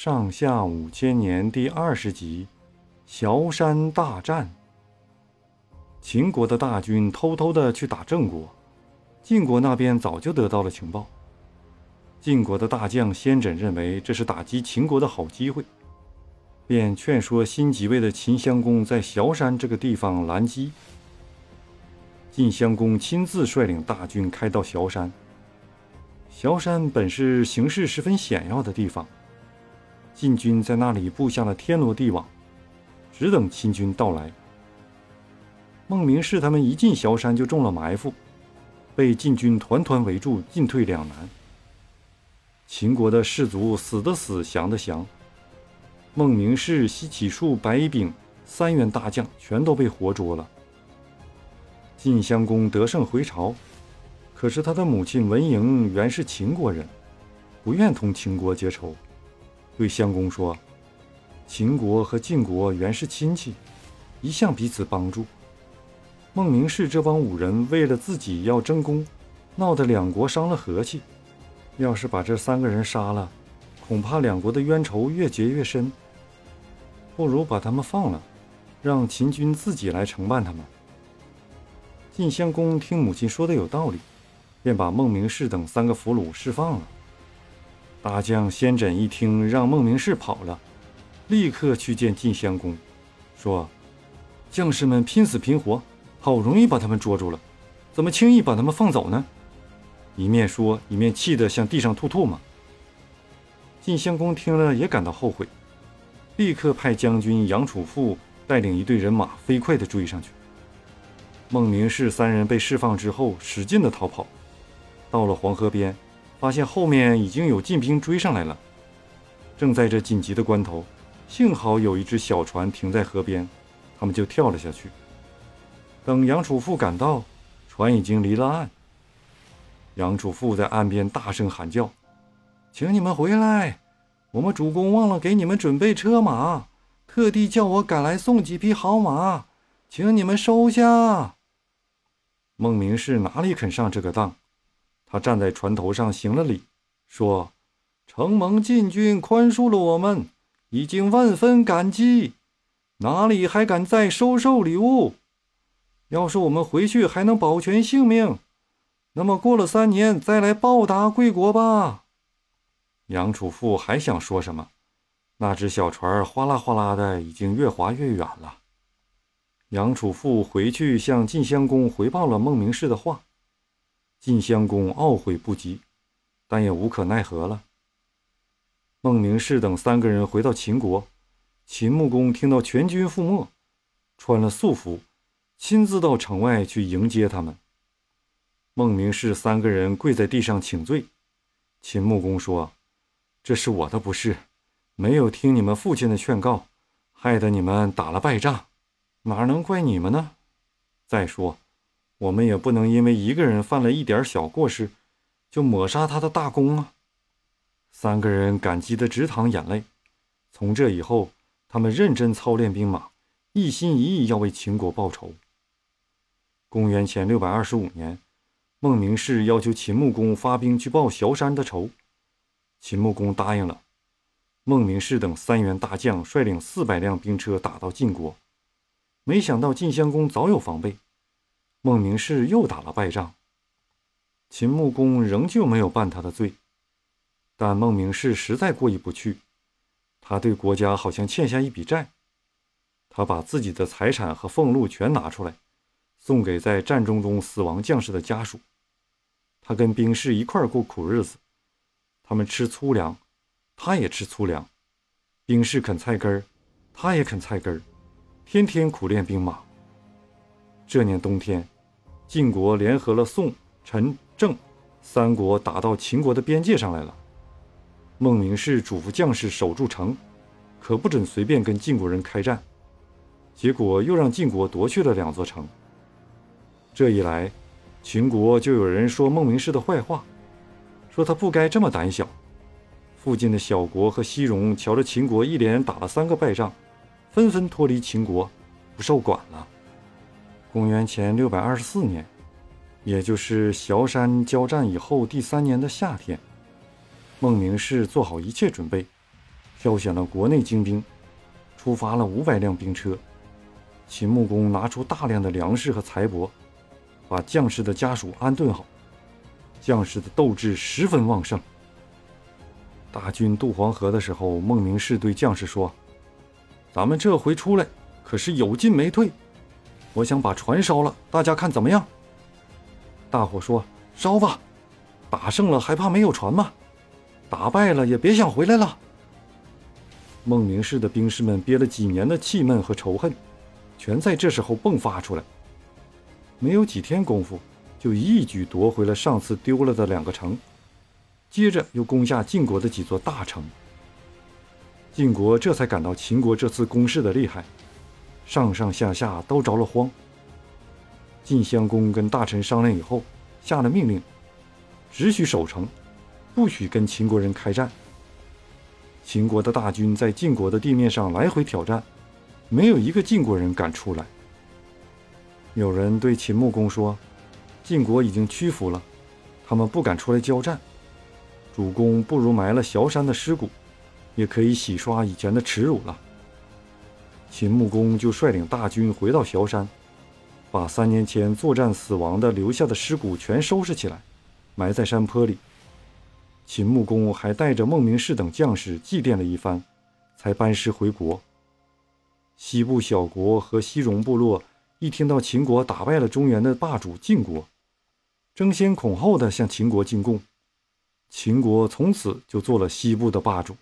上下五千年第二十集：崤山大战。秦国的大军偷偷的去打郑国，晋国那边早就得到了情报。晋国的大将先轸认为这是打击秦国的好机会，便劝说新即位的秦襄公在崤山这个地方拦击。晋襄公亲自率领大军开到崤山。崤山本是形势十分险要的地方。晋军在那里布下了天罗地网，只等秦军到来。孟明视他们一进崤山就中了埋伏，被晋军团团围住，进退两难。秦国的士卒死的死，降的降。孟明视、西乞术、白乙丙三员大将全都被活捉了。晋襄公得胜回朝，可是他的母亲文嬴原是秦国人，不愿同秦国结仇。对襄公说：“秦国和晋国原是亲戚，一向彼此帮助。孟明视这帮武人为了自己要争功，闹得两国伤了和气。要是把这三个人杀了，恐怕两国的冤仇越结越深。不如把他们放了，让秦军自己来承办他们。”晋襄公听母亲说的有道理，便把孟明氏等三个俘虏释放了。大将先轸一听，让孟明视跑了，立刻去见晋襄公，说：“将士们拼死拼活，好容易把他们捉住了，怎么轻易把他们放走呢？”一面说，一面气得向地上吐唾沫。晋襄公听了也感到后悔，立刻派将军杨楚富带领一队人马飞快地追上去。孟明视三人被释放之后，使劲地逃跑，到了黄河边。发现后面已经有禁兵追上来了，正在这紧急的关头，幸好有一只小船停在河边，他们就跳了下去。等杨楚富赶到，船已经离了岸。杨楚富在岸边大声喊叫：“请你们回来，我们主公忘了给你们准备车马，特地叫我赶来送几匹好马，请你们收下。”孟明氏哪里肯上这个当？他站在船头上行了礼，说：“承蒙晋军宽恕了我们，已经万分感激，哪里还敢再收受礼物？要是我们回去还能保全性命，那么过了三年再来报答贵国吧。”杨楚富还想说什么，那只小船哗啦哗啦的，已经越划越远了。杨楚富回去向晋襄公回报了孟明氏的话。晋襄公懊悔不及，但也无可奈何了。孟明视等三个人回到秦国，秦穆公听到全军覆没，穿了素服，亲自到城外去迎接他们。孟明视三个人跪在地上请罪。秦穆公说：“这是我的不是，没有听你们父亲的劝告，害得你们打了败仗，哪能怪你们呢？再说。”我们也不能因为一个人犯了一点小过失，就抹杀他的大功啊！三个人感激得直淌眼泪。从这以后，他们认真操练兵马，一心一意要为秦国报仇。公元前六百二十五年，孟明视要求秦穆公发兵去报崤山的仇，秦穆公答应了。孟明视等三员大将率领四百辆兵车打到晋国，没想到晋襄公早有防备。孟明视又打了败仗，秦穆公仍旧没有办他的罪，但孟明视实在过意不去，他对国家好像欠下一笔债，他把自己的财产和俸禄全拿出来，送给在战争中死亡将士的家属。他跟兵士一块过苦日子，他们吃粗粮，他也吃粗粮；兵士啃菜根儿，他也啃菜根儿，天天苦练兵马。这年冬天，晋国联合了宋、陈、郑三国，打到秦国的边界上来了。孟明视嘱咐将士守住城，可不准随便跟晋国人开战。结果又让晋国夺去了两座城。这一来，秦国就有人说孟明视的坏话，说他不该这么胆小。附近的小国和西戎瞧着秦国一连打了三个败仗，纷纷脱离秦国，不受管了。公元前六百二十四年，也就是崤山交战以后第三年的夏天，孟明视做好一切准备，挑选了国内精兵，出发了五百辆兵车。秦穆公拿出大量的粮食和财帛，把将士的家属安顿好，将士的斗志十分旺盛。大军渡黄河的时候，孟明视对将士说：“咱们这回出来可是有进没退，我想把船烧了，大家看怎么样？”大伙说：“烧吧，打胜了还怕没有船吗？打败了也别想回来了。”孟明氏的兵士们憋了几年的气闷和仇恨。全在这时候迸发出来。没有几天功夫，就一举夺回了上次丢了的两个城，接着又攻下晋国的几座大城。晋国这才感到秦国这次攻势的厉害，上上下下都着了慌。晋襄公跟大臣商量以后，下了命令，只许守城，不许跟秦国人开战。秦国的大军在晋国的地面上来回挑战。没有一个晋国人敢出来。有人对秦穆公说：“晋国已经屈服了，他们不敢出来交战。主公不如埋了萧山的尸骨，也可以洗刷以前的耻辱了。”秦穆公就率领大军回到萧山，把三年前作战死亡的留下的尸骨全收拾起来，埋在山坡里。秦穆公还带着孟明氏等将士祭奠了一番，才班师回国。西部小国和西戎部落一听到秦国打败了中原的霸主晋国，争先恐后的向秦国进贡，秦国从此就做了西部的霸主。